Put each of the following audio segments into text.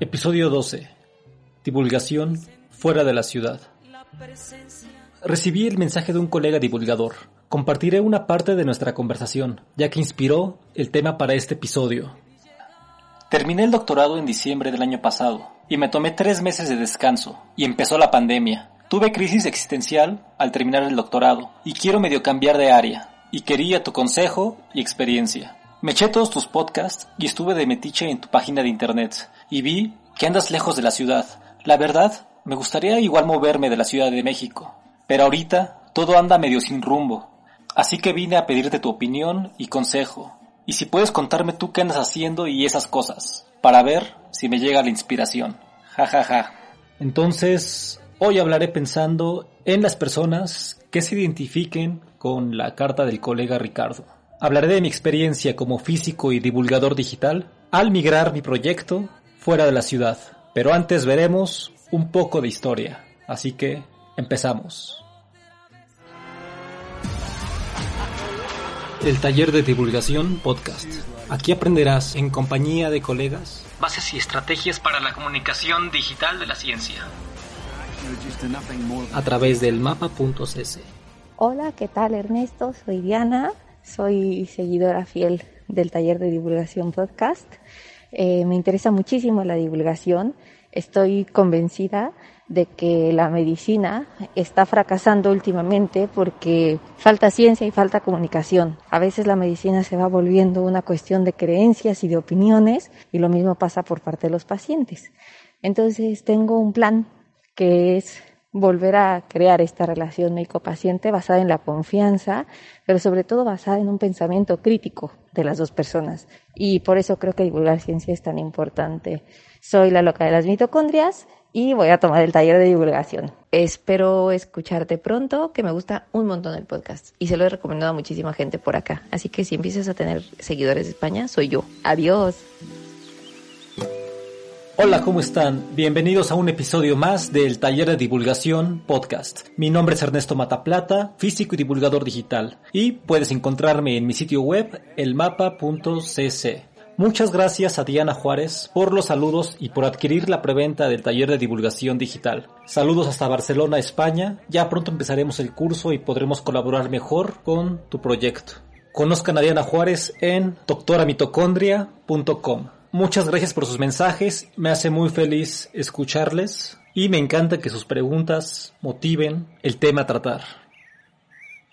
Episodio 12. Divulgación fuera de la ciudad. Recibí el mensaje de un colega divulgador. Compartiré una parte de nuestra conversación, ya que inspiró el tema para este episodio. Terminé el doctorado en diciembre del año pasado y me tomé tres meses de descanso y empezó la pandemia. Tuve crisis existencial al terminar el doctorado y quiero medio cambiar de área y quería tu consejo y experiencia. Me eché todos tus podcasts y estuve de metiche en tu página de internet y vi que andas lejos de la ciudad. La verdad, me gustaría igual moverme de la Ciudad de México, pero ahorita todo anda medio sin rumbo. Así que vine a pedirte tu opinión y consejo. Y si puedes contarme tú qué andas haciendo y esas cosas, para ver si me llega la inspiración. Ja ja ja. Entonces, hoy hablaré pensando en las personas que se identifiquen con la carta del colega Ricardo. Hablaré de mi experiencia como físico y divulgador digital al migrar mi proyecto fuera de la ciudad. Pero antes veremos un poco de historia. Así que empezamos. El taller de divulgación podcast. Aquí aprenderás en compañía de colegas bases y estrategias para la comunicación digital de la ciencia. A través del mapa.cc. Hola, ¿qué tal Ernesto? Soy Diana, soy seguidora fiel del taller de divulgación podcast. Eh, me interesa muchísimo la divulgación. Estoy convencida de que la medicina está fracasando últimamente porque falta ciencia y falta comunicación. A veces la medicina se va volviendo una cuestión de creencias y de opiniones y lo mismo pasa por parte de los pacientes. Entonces tengo un plan que es volver a crear esta relación médico-paciente basada en la confianza, pero sobre todo basada en un pensamiento crítico de las dos personas. Y por eso creo que divulgar ciencia es tan importante. Soy la loca de las mitocondrias y voy a tomar el taller de divulgación. Espero escucharte pronto, que me gusta un montón el podcast y se lo he recomendado a muchísima gente por acá. Así que si empiezas a tener seguidores de España, soy yo. Adiós. Hola, ¿cómo están? Bienvenidos a un episodio más del Taller de Divulgación Podcast. Mi nombre es Ernesto Mataplata, físico y divulgador digital, y puedes encontrarme en mi sitio web elmapa.cc. Muchas gracias a Diana Juárez por los saludos y por adquirir la preventa del taller de divulgación digital. Saludos hasta Barcelona, España. Ya pronto empezaremos el curso y podremos colaborar mejor con tu proyecto. Conozcan a Diana Juárez en doctoramitocondria.com. Muchas gracias por sus mensajes, me hace muy feliz escucharles y me encanta que sus preguntas motiven el tema a tratar.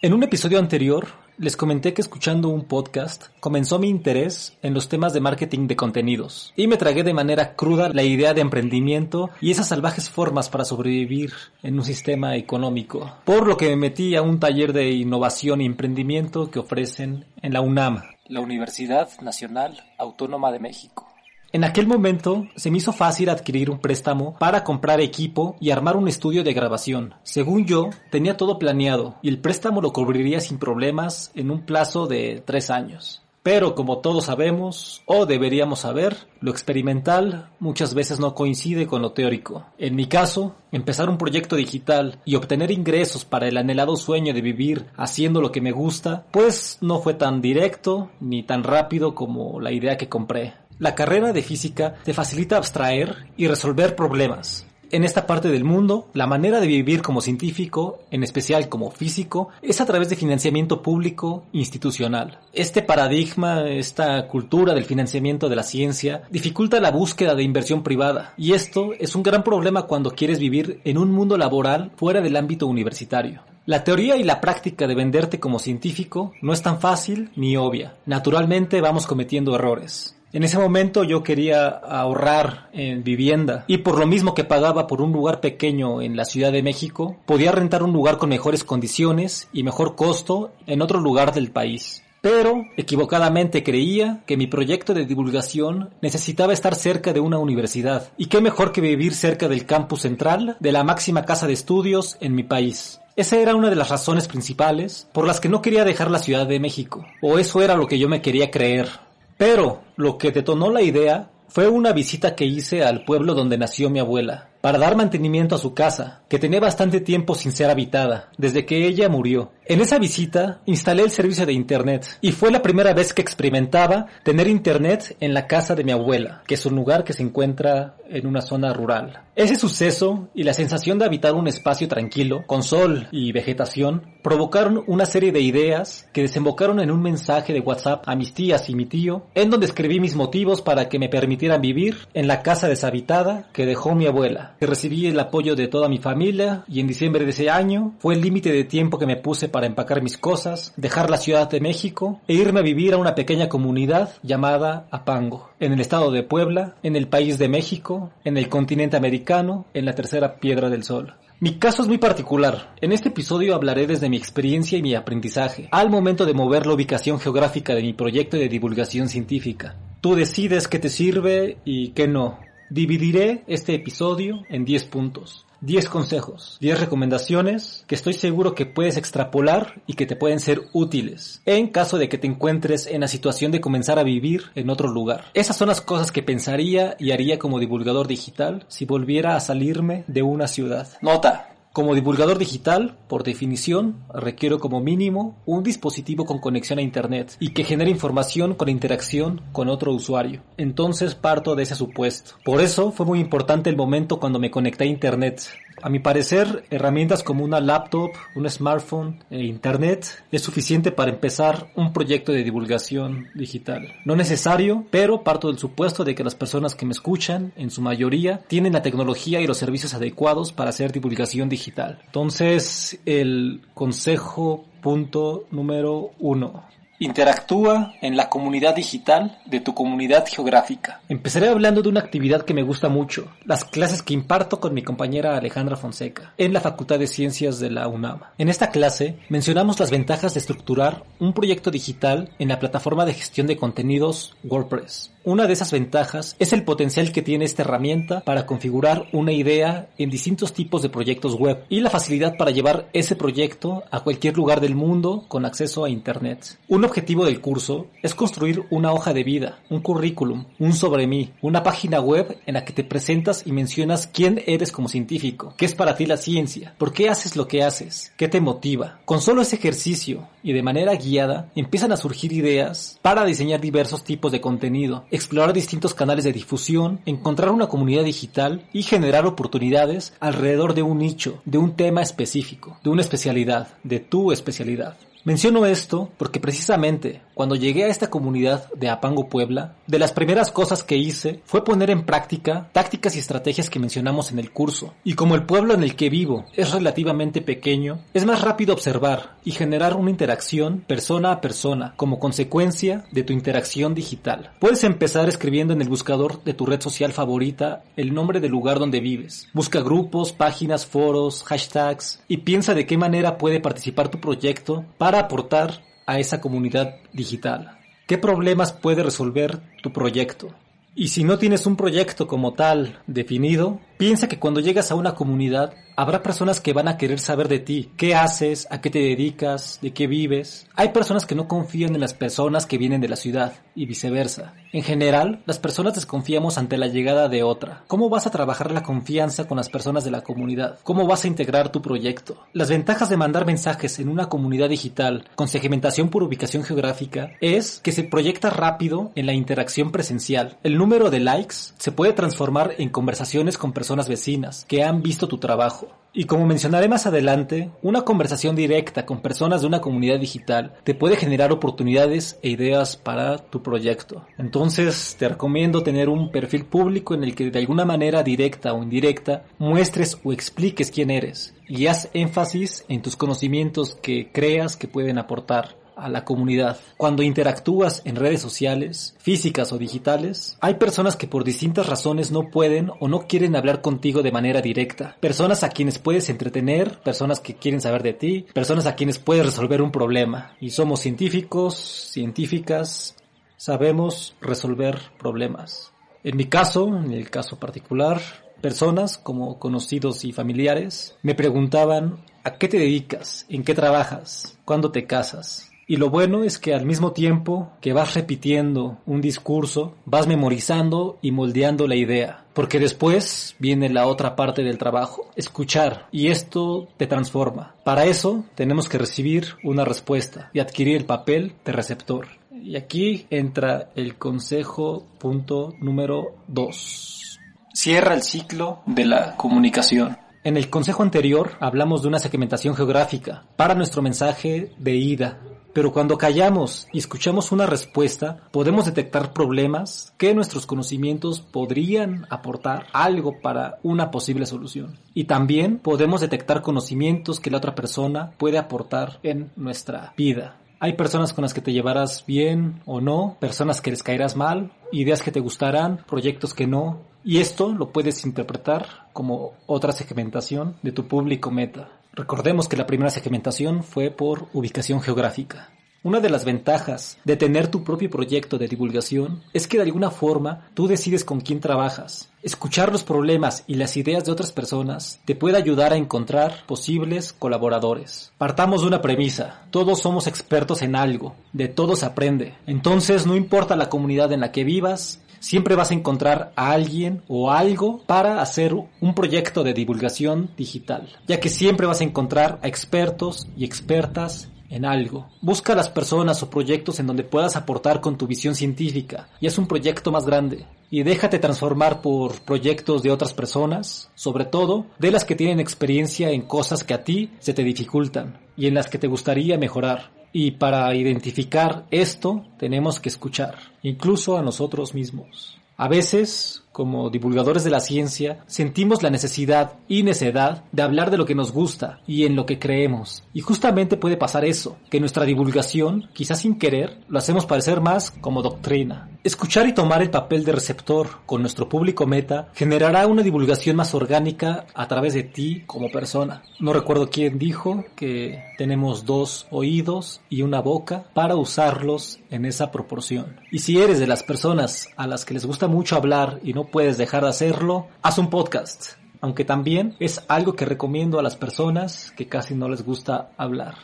En un episodio anterior les comenté que escuchando un podcast comenzó mi interés en los temas de marketing de contenidos y me tragué de manera cruda la idea de emprendimiento y esas salvajes formas para sobrevivir en un sistema económico, por lo que me metí a un taller de innovación y emprendimiento que ofrecen en la UNAM, la Universidad Nacional Autónoma de México. En aquel momento se me hizo fácil adquirir un préstamo para comprar equipo y armar un estudio de grabación. Según yo, tenía todo planeado y el préstamo lo cubriría sin problemas en un plazo de tres años. Pero como todos sabemos, o deberíamos saber, lo experimental muchas veces no coincide con lo teórico. En mi caso, empezar un proyecto digital y obtener ingresos para el anhelado sueño de vivir haciendo lo que me gusta, pues no fue tan directo ni tan rápido como la idea que compré. La carrera de física te facilita abstraer y resolver problemas. En esta parte del mundo, la manera de vivir como científico, en especial como físico, es a través de financiamiento público institucional. Este paradigma, esta cultura del financiamiento de la ciencia, dificulta la búsqueda de inversión privada, y esto es un gran problema cuando quieres vivir en un mundo laboral fuera del ámbito universitario. La teoría y la práctica de venderte como científico no es tan fácil ni obvia. Naturalmente vamos cometiendo errores. En ese momento yo quería ahorrar en vivienda y por lo mismo que pagaba por un lugar pequeño en la Ciudad de México, podía rentar un lugar con mejores condiciones y mejor costo en otro lugar del país. Pero equivocadamente creía que mi proyecto de divulgación necesitaba estar cerca de una universidad. Y qué mejor que vivir cerca del campus central de la máxima casa de estudios en mi país. Esa era una de las razones principales por las que no quería dejar la Ciudad de México. O eso era lo que yo me quería creer. Pero lo que detonó la idea fue una visita que hice al pueblo donde nació mi abuela, para dar mantenimiento a su casa, que tenía bastante tiempo sin ser habitada, desde que ella murió. En esa visita instalé el servicio de Internet y fue la primera vez que experimentaba tener Internet en la casa de mi abuela, que es un lugar que se encuentra en una zona rural. Ese suceso y la sensación de habitar un espacio tranquilo, con sol y vegetación, provocaron una serie de ideas que desembocaron en un mensaje de WhatsApp a mis tías y mi tío, en donde escribí mis motivos para que me permitieran vivir en la casa deshabitada que dejó mi abuela. Recibí el apoyo de toda mi familia y en diciembre de ese año fue el límite de tiempo que me puse para empacar mis cosas, dejar la Ciudad de México e irme a vivir a una pequeña comunidad llamada Apango, en el estado de Puebla, en el país de México, en el continente americano, en la tercera piedra del sol. Mi caso es muy particular. En este episodio hablaré desde mi experiencia y mi aprendizaje, al momento de mover la ubicación geográfica de mi proyecto de divulgación científica. Tú decides qué te sirve y qué no. Dividiré este episodio en 10 puntos. 10 consejos, 10 recomendaciones que estoy seguro que puedes extrapolar y que te pueden ser útiles en caso de que te encuentres en la situación de comenzar a vivir en otro lugar. Esas son las cosas que pensaría y haría como divulgador digital si volviera a salirme de una ciudad. Nota, como divulgador digital, por definición, requiero como mínimo un dispositivo con conexión a Internet y que genere información con interacción con otro usuario. Entonces parto de ese supuesto. Por eso fue muy importante el momento cuando me conecté a Internet. A mi parecer, herramientas como una laptop, un smartphone e internet es suficiente para empezar un proyecto de divulgación digital. No necesario, pero parto del supuesto de que las personas que me escuchan, en su mayoría, tienen la tecnología y los servicios adecuados para hacer divulgación digital. Entonces, el consejo punto número uno. Interactúa en la comunidad digital de tu comunidad geográfica. Empezaré hablando de una actividad que me gusta mucho, las clases que imparto con mi compañera Alejandra Fonseca en la Facultad de Ciencias de la UNAM. En esta clase mencionamos las ventajas de estructurar un proyecto digital en la plataforma de gestión de contenidos WordPress. Una de esas ventajas es el potencial que tiene esta herramienta para configurar una idea en distintos tipos de proyectos web y la facilidad para llevar ese proyecto a cualquier lugar del mundo con acceso a Internet. Un objetivo del curso es construir una hoja de vida, un currículum, un sobre mí, una página web en la que te presentas y mencionas quién eres como científico, qué es para ti la ciencia, por qué haces lo que haces, qué te motiva. Con solo ese ejercicio y de manera guiada empiezan a surgir ideas para diseñar diversos tipos de contenido explorar distintos canales de difusión, encontrar una comunidad digital y generar oportunidades alrededor de un nicho, de un tema específico, de una especialidad, de tu especialidad. Menciono esto porque precisamente cuando llegué a esta comunidad de Apango Puebla, de las primeras cosas que hice fue poner en práctica tácticas y estrategias que mencionamos en el curso. Y como el pueblo en el que vivo es relativamente pequeño, es más rápido observar y generar una interacción persona a persona como consecuencia de tu interacción digital. Puedes empezar escribiendo en el buscador de tu red social favorita el nombre del lugar donde vives. Busca grupos, páginas, foros, hashtags y piensa de qué manera puede participar tu proyecto para aportar a esa comunidad digital? ¿Qué problemas puede resolver tu proyecto? Y si no tienes un proyecto como tal definido, piensa que cuando llegas a una comunidad habrá personas que van a querer saber de ti, qué haces, a qué te dedicas, de qué vives. Hay personas que no confían en las personas que vienen de la ciudad y viceversa. En general, las personas desconfiamos ante la llegada de otra. ¿Cómo vas a trabajar la confianza con las personas de la comunidad? ¿Cómo vas a integrar tu proyecto? Las ventajas de mandar mensajes en una comunidad digital con segmentación por ubicación geográfica es que se proyecta rápido en la interacción presencial. El número de likes se puede transformar en conversaciones con personas vecinas que han visto tu trabajo. Y como mencionaré más adelante, una conversación directa con personas de una comunidad digital te puede generar oportunidades e ideas para tu proyecto. Entonces te recomiendo tener un perfil público en el que de alguna manera directa o indirecta muestres o expliques quién eres y haz énfasis en tus conocimientos que creas que pueden aportar a la comunidad. Cuando interactúas en redes sociales, físicas o digitales, hay personas que por distintas razones no pueden o no quieren hablar contigo de manera directa. Personas a quienes puedes entretener, personas que quieren saber de ti, personas a quienes puedes resolver un problema. Y somos científicos, científicas, sabemos resolver problemas. En mi caso, en el caso particular, personas como conocidos y familiares me preguntaban ¿a qué te dedicas? ¿En qué trabajas? ¿Cuándo te casas? Y lo bueno es que al mismo tiempo que vas repitiendo un discurso, vas memorizando y moldeando la idea. Porque después viene la otra parte del trabajo, escuchar, y esto te transforma. Para eso tenemos que recibir una respuesta y adquirir el papel de receptor. Y aquí entra el consejo punto número 2. Cierra el ciclo de la comunicación. En el consejo anterior hablamos de una segmentación geográfica para nuestro mensaje de ida, pero cuando callamos y escuchamos una respuesta, podemos detectar problemas que nuestros conocimientos podrían aportar algo para una posible solución. Y también podemos detectar conocimientos que la otra persona puede aportar en nuestra vida. Hay personas con las que te llevarás bien o no, personas que les caerás mal, ideas que te gustarán, proyectos que no. Y esto lo puedes interpretar como otra segmentación de tu público meta. Recordemos que la primera segmentación fue por ubicación geográfica. Una de las ventajas de tener tu propio proyecto de divulgación es que de alguna forma tú decides con quién trabajas. Escuchar los problemas y las ideas de otras personas te puede ayudar a encontrar posibles colaboradores. Partamos de una premisa, todos somos expertos en algo, de todo se aprende. Entonces no importa la comunidad en la que vivas, siempre vas a encontrar a alguien o algo para hacer un proyecto de divulgación digital, ya que siempre vas a encontrar a expertos y expertas en algo. Busca las personas o proyectos en donde puedas aportar con tu visión científica y es un proyecto más grande. Y déjate transformar por proyectos de otras personas, sobre todo de las que tienen experiencia en cosas que a ti se te dificultan y en las que te gustaría mejorar. Y para identificar esto tenemos que escuchar, incluso a nosotros mismos. A veces como divulgadores de la ciencia, sentimos la necesidad y necedad de hablar de lo que nos gusta y en lo que creemos. Y justamente puede pasar eso, que nuestra divulgación, quizás sin querer, lo hacemos parecer más como doctrina. Escuchar y tomar el papel de receptor con nuestro público meta generará una divulgación más orgánica a través de ti como persona. No recuerdo quién dijo que tenemos dos oídos y una boca para usarlos en esa proporción. Y si eres de las personas a las que les gusta mucho hablar y no puedes dejar de hacerlo, haz un podcast. Aunque también es algo que recomiendo a las personas que casi no les gusta hablar.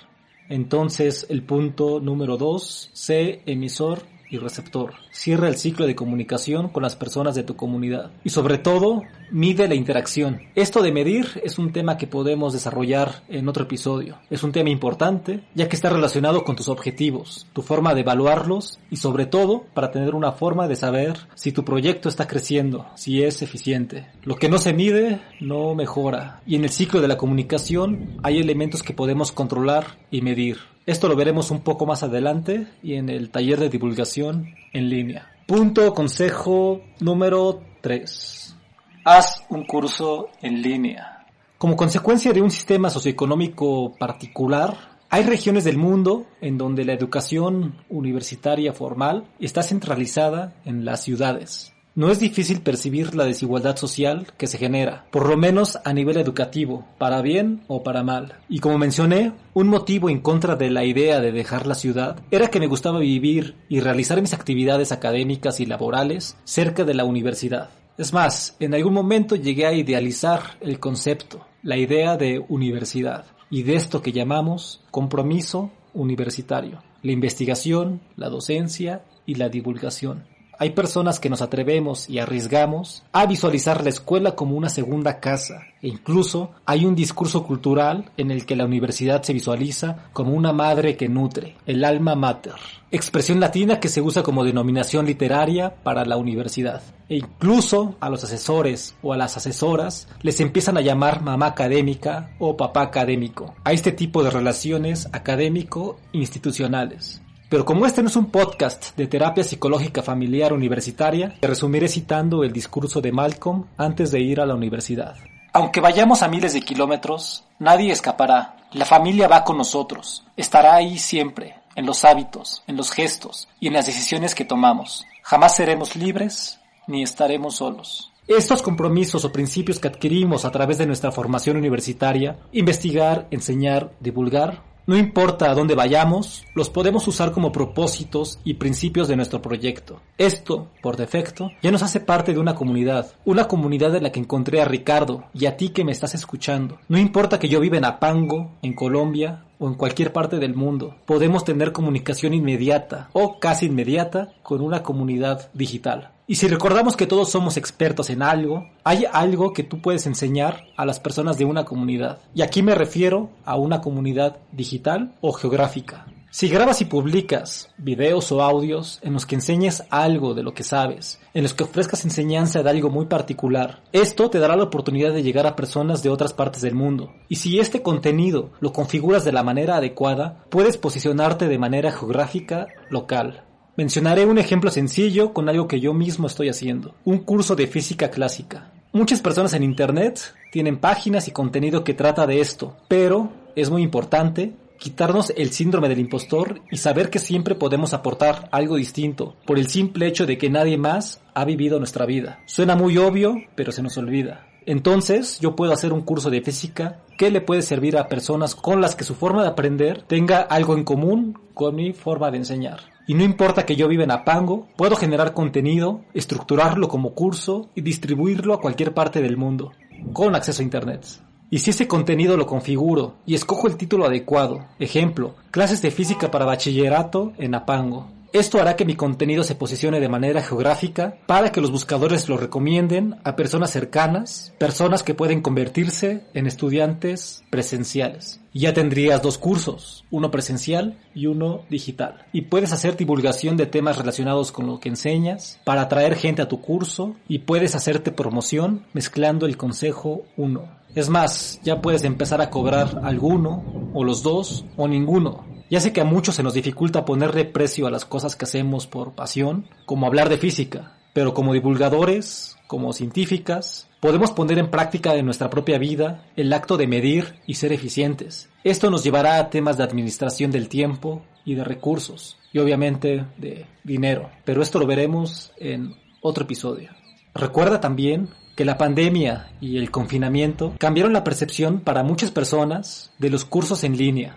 Entonces, el punto número dos, sé emisor y receptor. Cierra el ciclo de comunicación con las personas de tu comunidad. Y sobre todo, mide la interacción. Esto de medir es un tema que podemos desarrollar en otro episodio. Es un tema importante ya que está relacionado con tus objetivos, tu forma de evaluarlos y sobre todo para tener una forma de saber si tu proyecto está creciendo, si es eficiente. Lo que no se mide no mejora. Y en el ciclo de la comunicación hay elementos que podemos controlar y medir. Esto lo veremos un poco más adelante y en el taller de divulgación en línea. Punto consejo número 3. Haz un curso en línea. Como consecuencia de un sistema socioeconómico particular, hay regiones del mundo en donde la educación universitaria formal está centralizada en las ciudades. No es difícil percibir la desigualdad social que se genera, por lo menos a nivel educativo, para bien o para mal. Y como mencioné, un motivo en contra de la idea de dejar la ciudad era que me gustaba vivir y realizar mis actividades académicas y laborales cerca de la universidad. Es más, en algún momento llegué a idealizar el concepto, la idea de universidad, y de esto que llamamos compromiso universitario, la investigación, la docencia y la divulgación. Hay personas que nos atrevemos y arriesgamos a visualizar la escuela como una segunda casa e incluso hay un discurso cultural en el que la universidad se visualiza como una madre que nutre, el alma mater, expresión latina que se usa como denominación literaria para la universidad. E incluso a los asesores o a las asesoras les empiezan a llamar mamá académica o papá académico, a este tipo de relaciones académico-institucionales. Pero como este no es un podcast de terapia psicológica familiar universitaria, te resumiré citando el discurso de Malcolm antes de ir a la universidad. Aunque vayamos a miles de kilómetros, nadie escapará. La familia va con nosotros. Estará ahí siempre, en los hábitos, en los gestos y en las decisiones que tomamos. Jamás seremos libres ni estaremos solos. Estos compromisos o principios que adquirimos a través de nuestra formación universitaria, investigar, enseñar, divulgar, no importa a dónde vayamos, los podemos usar como propósitos y principios de nuestro proyecto. Esto, por defecto, ya nos hace parte de una comunidad, una comunidad en la que encontré a Ricardo y a ti que me estás escuchando. No importa que yo viva en Apango, en Colombia, o en cualquier parte del mundo, podemos tener comunicación inmediata o casi inmediata con una comunidad digital. Y si recordamos que todos somos expertos en algo, hay algo que tú puedes enseñar a las personas de una comunidad. Y aquí me refiero a una comunidad digital o geográfica. Si grabas y publicas videos o audios en los que enseñes algo de lo que sabes, en los que ofrezcas enseñanza de algo muy particular, esto te dará la oportunidad de llegar a personas de otras partes del mundo. Y si este contenido lo configuras de la manera adecuada, puedes posicionarte de manera geográfica local. Mencionaré un ejemplo sencillo con algo que yo mismo estoy haciendo, un curso de física clásica. Muchas personas en Internet tienen páginas y contenido que trata de esto, pero es muy importante quitarnos el síndrome del impostor y saber que siempre podemos aportar algo distinto por el simple hecho de que nadie más ha vivido nuestra vida. Suena muy obvio, pero se nos olvida. Entonces, yo puedo hacer un curso de física que le puede servir a personas con las que su forma de aprender tenga algo en común con mi forma de enseñar. Y no importa que yo viva en Apango, puedo generar contenido, estructurarlo como curso y distribuirlo a cualquier parte del mundo, con acceso a Internet. Y si ese contenido lo configuro y escojo el título adecuado, ejemplo, clases de física para bachillerato en Apango, esto hará que mi contenido se posicione de manera geográfica para que los buscadores lo recomienden a personas cercanas, personas que pueden convertirse en estudiantes presenciales. Ya tendrías dos cursos, uno presencial y uno digital. Y puedes hacer divulgación de temas relacionados con lo que enseñas para atraer gente a tu curso y puedes hacerte promoción mezclando el consejo 1. Es más, ya puedes empezar a cobrar alguno, o los dos, o ninguno, ya sé que a muchos se nos dificulta ponerle precio a las cosas que hacemos por pasión, como hablar de física, pero como divulgadores, como científicas, podemos poner en práctica en nuestra propia vida el acto de medir y ser eficientes. Esto nos llevará a temas de administración del tiempo y de recursos, y obviamente de dinero, pero esto lo veremos en otro episodio. Recuerda también que la pandemia y el confinamiento cambiaron la percepción para muchas personas de los cursos en línea,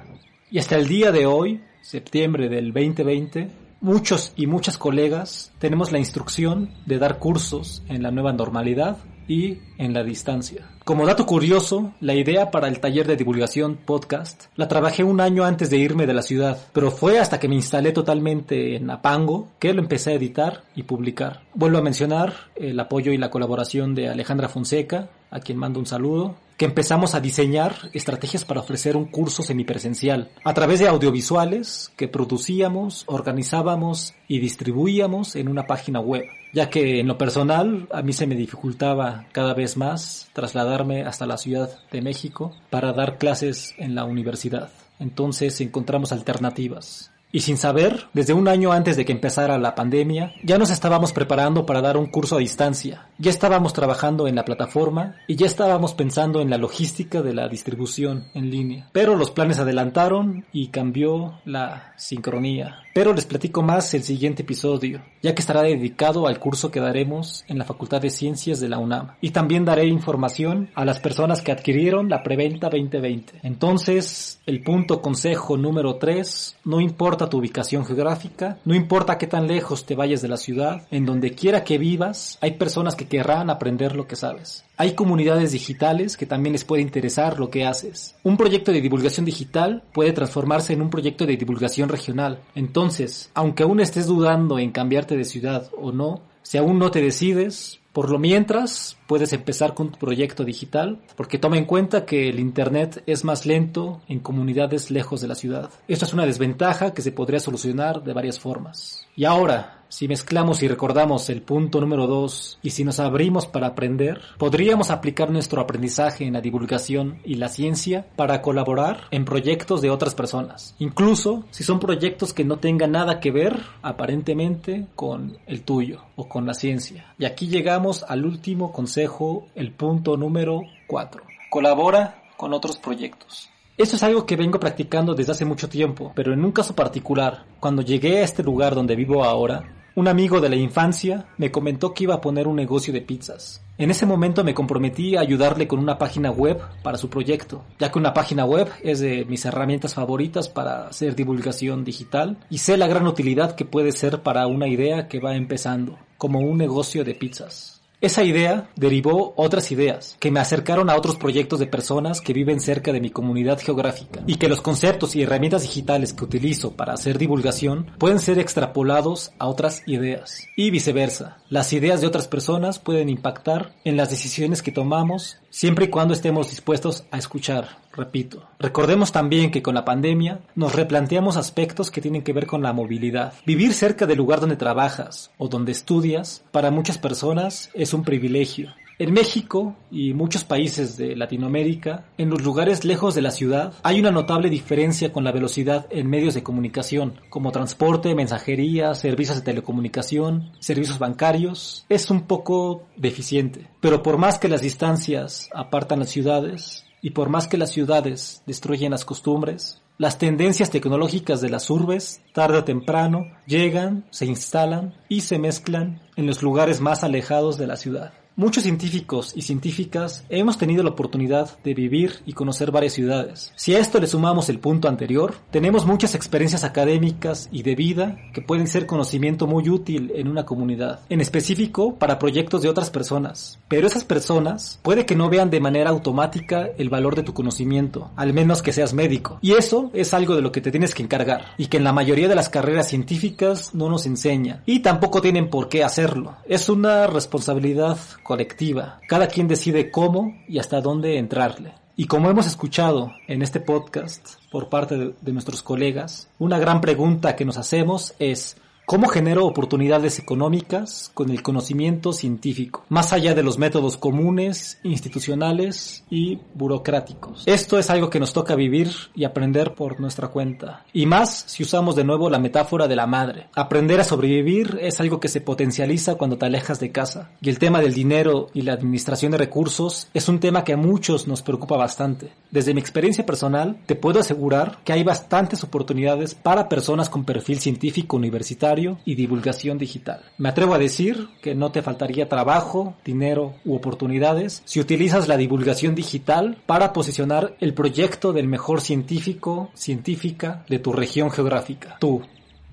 y hasta el día de hoy, septiembre del 2020, muchos y muchas colegas tenemos la instrucción de dar cursos en la nueva normalidad y en la distancia. Como dato curioso, la idea para el taller de divulgación podcast la trabajé un año antes de irme de la ciudad, pero fue hasta que me instalé totalmente en Apango que lo empecé a editar y publicar. Vuelvo a mencionar el apoyo y la colaboración de Alejandra Fonseca, a quien mando un saludo, que empezamos a diseñar estrategias para ofrecer un curso semipresencial a través de audiovisuales que producíamos, organizábamos y distribuíamos en una página web, ya que en lo personal a mí se me dificultaba cada vez más trasladarme hasta la Ciudad de México para dar clases en la universidad. Entonces encontramos alternativas. Y sin saber, desde un año antes de que empezara la pandemia, ya nos estábamos preparando para dar un curso a distancia. Ya estábamos trabajando en la plataforma y ya estábamos pensando en la logística de la distribución en línea. Pero los planes adelantaron y cambió la sincronía. Pero les platico más el siguiente episodio, ya que estará dedicado al curso que daremos en la Facultad de Ciencias de la UNAM. Y también daré información a las personas que adquirieron la preventa 2020. Entonces, el punto consejo número 3, no importa tu ubicación geográfica, no importa qué tan lejos te vayas de la ciudad, en donde quiera que vivas, hay personas que querrán aprender lo que sabes. Hay comunidades digitales que también les puede interesar lo que haces. Un proyecto de divulgación digital puede transformarse en un proyecto de divulgación regional. Entonces, aunque aún estés dudando en cambiarte de ciudad o no, si aún no te decides, por lo mientras, puedes empezar con tu proyecto digital, porque toma en cuenta que el Internet es más lento en comunidades lejos de la ciudad. Esto es una desventaja que se podría solucionar de varias formas. Y ahora, si mezclamos y recordamos el punto número 2 y si nos abrimos para aprender, podríamos aplicar nuestro aprendizaje en la divulgación y la ciencia para colaborar en proyectos de otras personas, incluso si son proyectos que no tengan nada que ver aparentemente con el tuyo o con la ciencia. Y aquí llegamos al último consejo, el punto número 4. Colabora con otros proyectos. Esto es algo que vengo practicando desde hace mucho tiempo, pero en un caso particular, cuando llegué a este lugar donde vivo ahora, un amigo de la infancia me comentó que iba a poner un negocio de pizzas. En ese momento me comprometí a ayudarle con una página web para su proyecto, ya que una página web es de mis herramientas favoritas para hacer divulgación digital y sé la gran utilidad que puede ser para una idea que va empezando, como un negocio de pizzas. Esa idea derivó otras ideas que me acercaron a otros proyectos de personas que viven cerca de mi comunidad geográfica y que los conceptos y herramientas digitales que utilizo para hacer divulgación pueden ser extrapolados a otras ideas y viceversa. Las ideas de otras personas pueden impactar en las decisiones que tomamos siempre y cuando estemos dispuestos a escuchar, repito. Recordemos también que con la pandemia nos replanteamos aspectos que tienen que ver con la movilidad. Vivir cerca del lugar donde trabajas o donde estudias para muchas personas es un privilegio. En México y muchos países de Latinoamérica, en los lugares lejos de la ciudad, hay una notable diferencia con la velocidad en medios de comunicación, como transporte, mensajería, servicios de telecomunicación, servicios bancarios. Es un poco deficiente. Pero por más que las distancias apartan las ciudades, y por más que las ciudades destruyen las costumbres, las tendencias tecnológicas de las urbes, tarde o temprano, llegan, se instalan y se mezclan en los lugares más alejados de la ciudad. Muchos científicos y científicas hemos tenido la oportunidad de vivir y conocer varias ciudades. Si a esto le sumamos el punto anterior, tenemos muchas experiencias académicas y de vida que pueden ser conocimiento muy útil en una comunidad, en específico para proyectos de otras personas. Pero esas personas puede que no vean de manera automática el valor de tu conocimiento, al menos que seas médico. Y eso es algo de lo que te tienes que encargar y que en la mayoría de las carreras científicas no nos enseñan y tampoco tienen por qué hacerlo. Es una responsabilidad colectiva. Cada quien decide cómo y hasta dónde entrarle. Y como hemos escuchado en este podcast por parte de, de, nuestros colegas, una gran pregunta que nos hacemos es ¿Cómo genero oportunidades económicas con el conocimiento científico, más allá de los métodos comunes, institucionales y burocráticos? Esto es algo que nos toca vivir y aprender por nuestra cuenta. Y más si usamos de nuevo la metáfora de la madre. Aprender a sobrevivir es algo que se potencializa cuando te alejas de casa. Y el tema del dinero y la administración de recursos es un tema que a muchos nos preocupa bastante. Desde mi experiencia personal, te puedo asegurar que hay bastantes oportunidades para personas con perfil científico universitario y divulgación digital. Me atrevo a decir que no te faltaría trabajo, dinero u oportunidades si utilizas la divulgación digital para posicionar el proyecto del mejor científico, científica de tu región geográfica. Tú,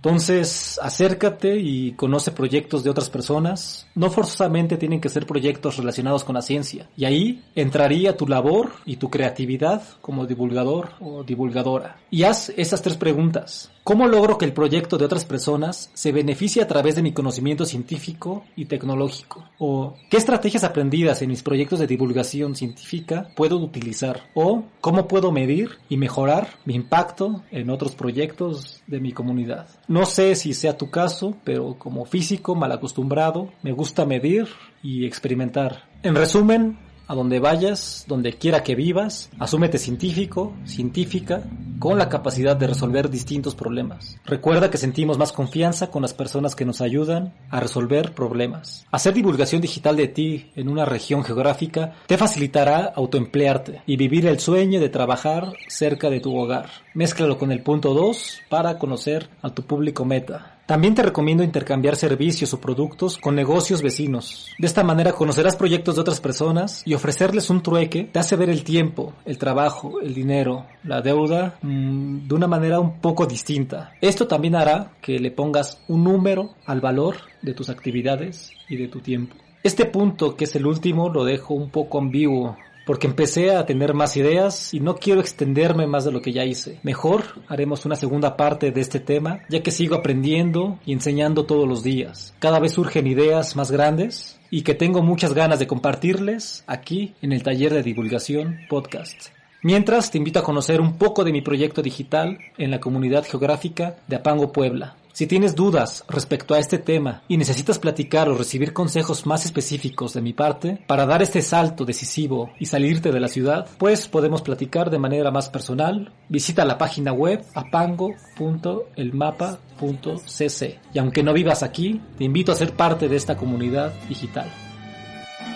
entonces, acércate y conoce proyectos de otras personas. No forzosamente tienen que ser proyectos relacionados con la ciencia. Y ahí entraría tu labor y tu creatividad como divulgador o divulgadora. Y haz esas tres preguntas. ¿Cómo logro que el proyecto de otras personas se beneficie a través de mi conocimiento científico y tecnológico? ¿O qué estrategias aprendidas en mis proyectos de divulgación científica puedo utilizar? ¿O cómo puedo medir y mejorar mi impacto en otros proyectos de mi comunidad? No sé si sea tu caso, pero como físico mal acostumbrado, me gusta medir y experimentar. En resumen, a donde vayas, donde quiera que vivas, asúmete científico, científica, con la capacidad de resolver distintos problemas. Recuerda que sentimos más confianza con las personas que nos ayudan a resolver problemas. Hacer divulgación digital de ti en una región geográfica te facilitará autoemplearte y vivir el sueño de trabajar cerca de tu hogar. Mézclalo con el punto 2 para conocer a tu público meta. También te recomiendo intercambiar servicios o productos con negocios vecinos. De esta manera conocerás proyectos de otras personas y ofrecerles un trueque te hace ver el tiempo, el trabajo, el dinero, la deuda mmm, de una manera un poco distinta. Esto también hará que le pongas un número al valor de tus actividades y de tu tiempo. Este punto, que es el último, lo dejo un poco ambiguo porque empecé a tener más ideas y no quiero extenderme más de lo que ya hice. Mejor haremos una segunda parte de este tema, ya que sigo aprendiendo y enseñando todos los días. Cada vez surgen ideas más grandes y que tengo muchas ganas de compartirles aquí en el taller de divulgación podcast. Mientras te invito a conocer un poco de mi proyecto digital en la comunidad geográfica de Apango Puebla. Si tienes dudas respecto a este tema y necesitas platicar o recibir consejos más específicos de mi parte para dar este salto decisivo y salirte de la ciudad, pues podemos platicar de manera más personal. Visita la página web apango.elmapa.cc y aunque no vivas aquí, te invito a ser parte de esta comunidad digital.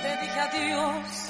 Te dije adiós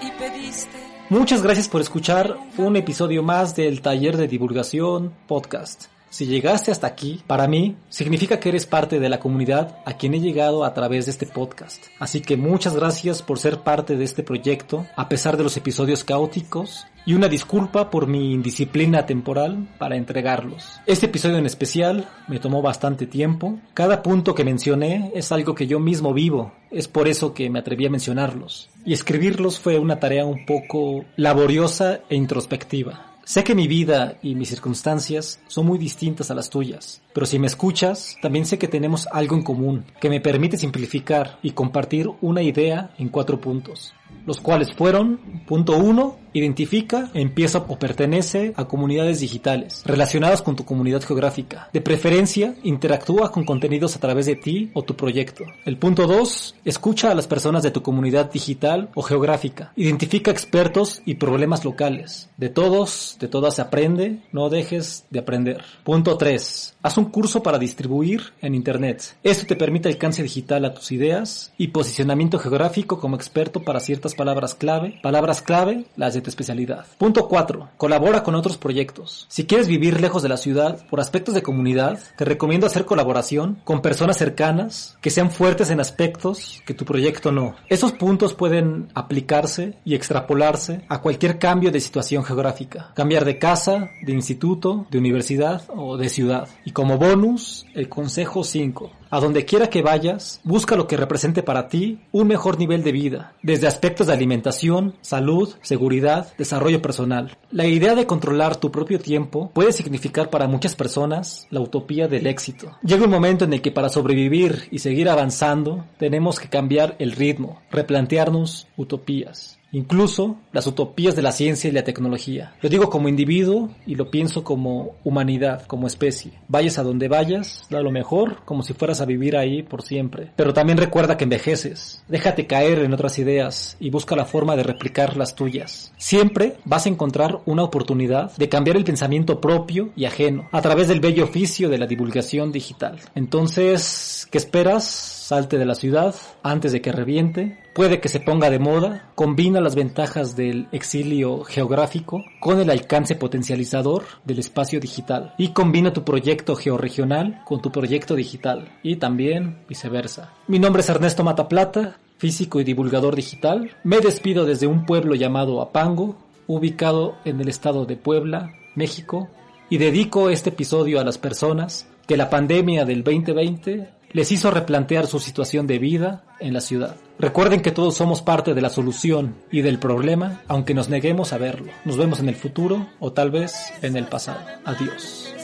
y pediste Muchas gracias por escuchar un episodio más del taller de divulgación podcast. Si llegaste hasta aquí, para mí significa que eres parte de la comunidad a quien he llegado a través de este podcast. Así que muchas gracias por ser parte de este proyecto, a pesar de los episodios caóticos y una disculpa por mi indisciplina temporal para entregarlos. Este episodio en especial me tomó bastante tiempo. Cada punto que mencioné es algo que yo mismo vivo, es por eso que me atreví a mencionarlos. Y escribirlos fue una tarea un poco laboriosa e introspectiva. Sé que mi vida y mis circunstancias son muy distintas a las tuyas, pero si me escuchas, también sé que tenemos algo en común, que me permite simplificar y compartir una idea en cuatro puntos los cuales fueron, punto uno, identifica, empieza o pertenece a comunidades digitales relacionadas con tu comunidad geográfica. De preferencia, interactúa con contenidos a través de ti o tu proyecto. El punto dos, escucha a las personas de tu comunidad digital o geográfica. Identifica expertos y problemas locales. De todos, de todas se aprende, no dejes de aprender. Punto tres, haz un curso para distribuir en Internet. Esto te permite alcance digital a tus ideas y posicionamiento geográfico como experto para palabras clave, palabras clave, las de tu especialidad. Punto 4. Colabora con otros proyectos. Si quieres vivir lejos de la ciudad por aspectos de comunidad, te recomiendo hacer colaboración con personas cercanas que sean fuertes en aspectos que tu proyecto no. Esos puntos pueden aplicarse y extrapolarse a cualquier cambio de situación geográfica. Cambiar de casa, de instituto, de universidad o de ciudad. Y como bonus, el consejo 5. A donde quiera que vayas, busca lo que represente para ti un mejor nivel de vida, desde aspectos de alimentación, salud, seguridad, desarrollo personal. La idea de controlar tu propio tiempo puede significar para muchas personas la utopía del éxito. Llega un momento en el que para sobrevivir y seguir avanzando tenemos que cambiar el ritmo, replantearnos utopías incluso las utopías de la ciencia y la tecnología. Lo digo como individuo y lo pienso como humanidad, como especie. Vayas a donde vayas, da lo mejor, como si fueras a vivir ahí por siempre. Pero también recuerda que envejeces. Déjate caer en otras ideas y busca la forma de replicar las tuyas. Siempre vas a encontrar una oportunidad de cambiar el pensamiento propio y ajeno a través del bello oficio de la divulgación digital. Entonces, ¿qué esperas? Salte de la ciudad antes de que reviente, puede que se ponga de moda, combina las ventajas del exilio geográfico con el alcance potencializador del espacio digital y combina tu proyecto georregional con tu proyecto digital y también viceversa. Mi nombre es Ernesto Mataplata, físico y divulgador digital. Me despido desde un pueblo llamado Apango, ubicado en el estado de Puebla, México, y dedico este episodio a las personas que la pandemia del 2020 les hizo replantear su situación de vida en la ciudad. Recuerden que todos somos parte de la solución y del problema, aunque nos neguemos a verlo. Nos vemos en el futuro o tal vez en el pasado. Adiós.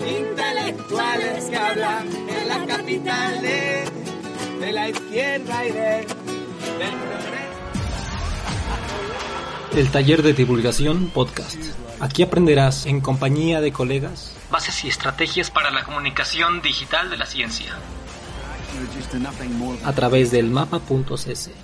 Intelectuales que hablan en la capital de, la izquierda y de, El taller de divulgación podcast. Aquí aprenderás en compañía de colegas bases y estrategias para la comunicación digital de la ciencia a través del mapa.cc.